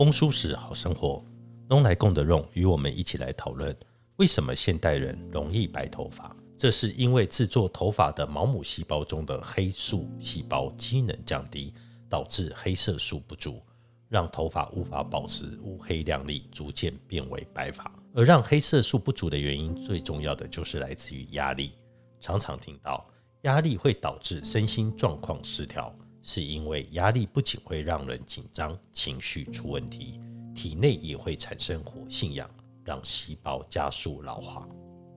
风舒适好生活，东来共的用与我们一起来讨论，为什么现代人容易白头发？这是因为制作头发的毛母细胞中的黑素细胞机能降低，导致黑色素不足，让头发无法保持乌黑亮丽，逐渐变为白发。而让黑色素不足的原因，最重要的就是来自于压力。常常听到压力会导致身心状况失调。是因为压力不仅会让人紧张、情绪出问题，体内也会产生活性氧，让细胞加速老化，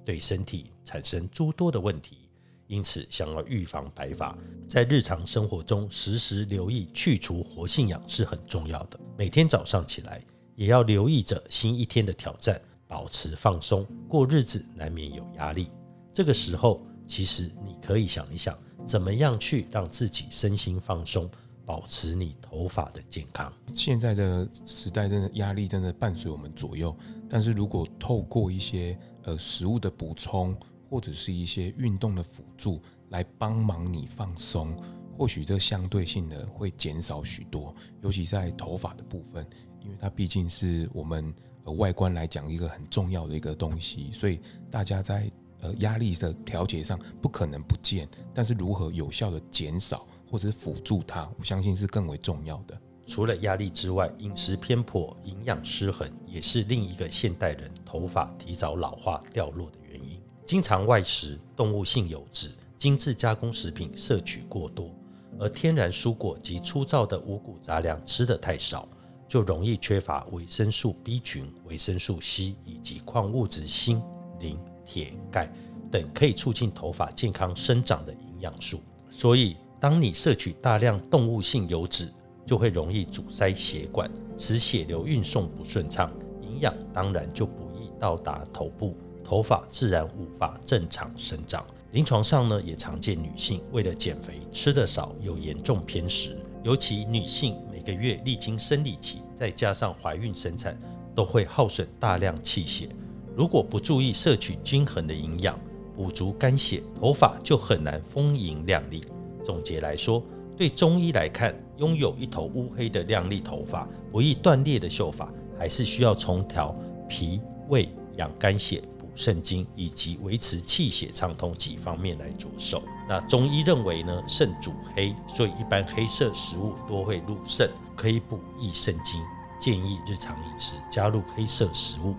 对身体产生诸多的问题。因此，想要预防白发，在日常生活中时时留意去除活性氧是很重要的。每天早上起来，也要留意着新一天的挑战，保持放松。过日子难免有压力，这个时候，其实你可以想一想。怎么样去让自己身心放松，保持你头发的健康？现在的时代真的压力真的伴随我们左右，但是如果透过一些呃食物的补充，或者是一些运动的辅助来帮忙你放松，或许这相对性的会减少许多，尤其在头发的部分，因为它毕竟是我们呃外观来讲一个很重要的一个东西，所以大家在。呃，压力的调节上不可能不见，但是如何有效的减少或者是辅助它，我相信是更为重要的。除了压力之外，饮食偏颇、营养失衡也是另一个现代人头发提早老化掉落的原因。经常外食、动物性油脂、精致加工食品摄取过多，而天然蔬果及粗糙的五谷杂粮吃得太少，就容易缺乏维生素 B 群、维生素 C 以及矿物质锌、磷。铁、钙等可以促进头发健康生长的营养素，所以当你摄取大量动物性油脂，就会容易阻塞血管，使血流运送不顺畅，营养当然就不易到达头部，头发自然无法正常生长。临床上呢，也常见女性为了减肥吃的少，有严重偏食，尤其女性每个月历经生理期，再加上怀孕生产，都会耗损大量气血。如果不注意摄取均衡的营养，补足肝血，头发就很难丰盈亮丽。总结来说，对中医来看，拥有一头乌黑的亮丽头发、不易断裂的秀发，还是需要从调脾胃、养肝血、补肾精以及维持气血畅通几方面来着手。那中医认为呢，肾主黑，所以一般黑色食物多会入肾，可以补益肾精。建议日常饮食加入黑色食物。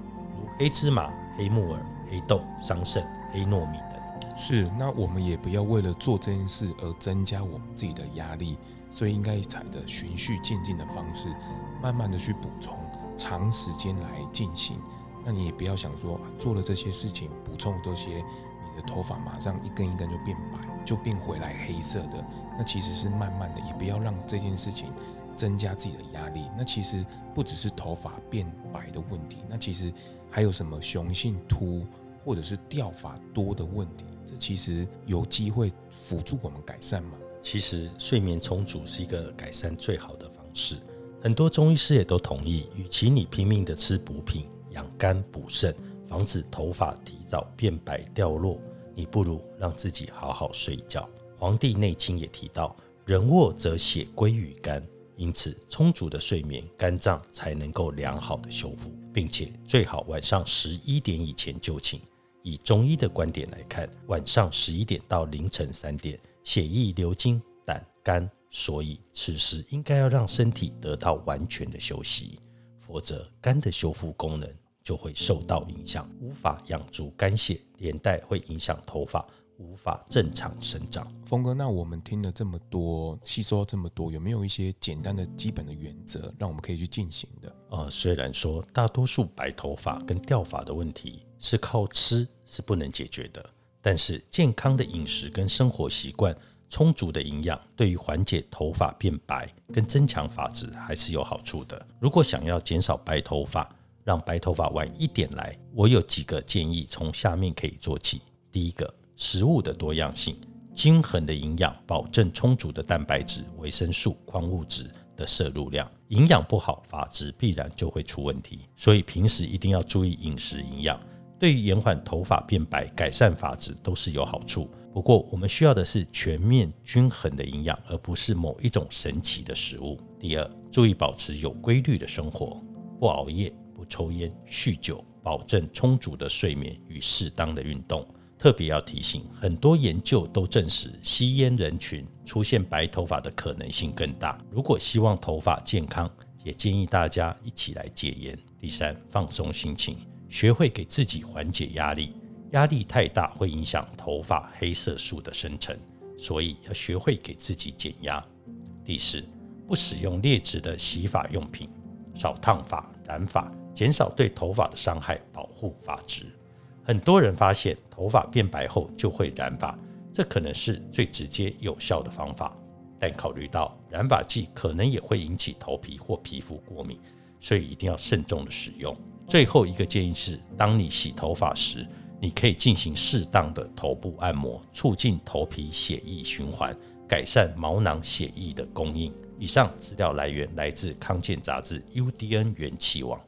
黑芝麻、黑木耳、黑豆、桑葚、黑糯米等，是。那我们也不要为了做这件事而增加我们自己的压力，所以应该采的循序渐进的方式，慢慢的去补充，长时间来进行。那你也不要想说做了这些事情，补充这些，你的头发马上一根一根就变白，就变回来黑色的。那其实是慢慢的，也不要让这件事情。增加自己的压力，那其实不只是头发变白的问题，那其实还有什么雄性秃或者是掉发多的问题，这其实有机会辅助我们改善吗？其实睡眠充足是一个改善最好的方式，很多中医师也都同意，与其你拼命的吃补品养肝补肾，防止头发提早变白掉落，你不如让自己好好睡觉。《黄帝内经》也提到，人卧则血归于肝。因此，充足的睡眠，肝脏才能够良好的修复，并且最好晚上十一点以前就寝。以中医的观点来看，晚上十一点到凌晨三点，血液流经胆肝，所以此时应该要让身体得到完全的休息，否则肝的修复功能就会受到影响，无法养足肝血，连带会影响头发。无法正常生长。峰哥，那我们听了这么多，吸收这么多，有没有一些简单的基本的原则，让我们可以去进行的？呃，虽然说大多数白头发跟掉发的问题是靠吃是不能解决的，但是健康的饮食跟生活习惯充足的营养对于缓解头发变白跟增强发质还是有好处的。如果想要减少白头发，让白头发晚一点来，我有几个建议，从下面可以做起。第一个，食物的多样性，均衡的营养，保证充足的蛋白质、维生素、矿物质的摄入量。营养不好，发质必然就会出问题。所以平时一定要注意饮食营养，对于延缓头发变白、改善发质都是有好处。不过我们需要的是全面均衡的营养，而不是某一种神奇的食物。第二，注意保持有规律的生活，不熬夜、不抽烟、酗酒，保证充足的睡眠与适当的运动。特别要提醒，很多研究都证实，吸烟人群出现白头发的可能性更大。如果希望头发健康，也建议大家一起来戒烟。第三，放松心情，学会给自己缓解压力。压力太大会影响头发黑色素的生成，所以要学会给自己减压。第四，不使用劣质的洗发用品，少烫发、染发，减少对头发的伤害，保护发质。很多人发现头发变白后就会染发，这可能是最直接有效的方法，但考虑到染发剂可能也会引起头皮或皮肤过敏，所以一定要慎重的使用。最后一个建议是，当你洗头发时，你可以进行适当的头部按摩，促进头皮血液循环，改善毛囊血液的供应。以上资料来源来自康健杂志 UDN 元气网。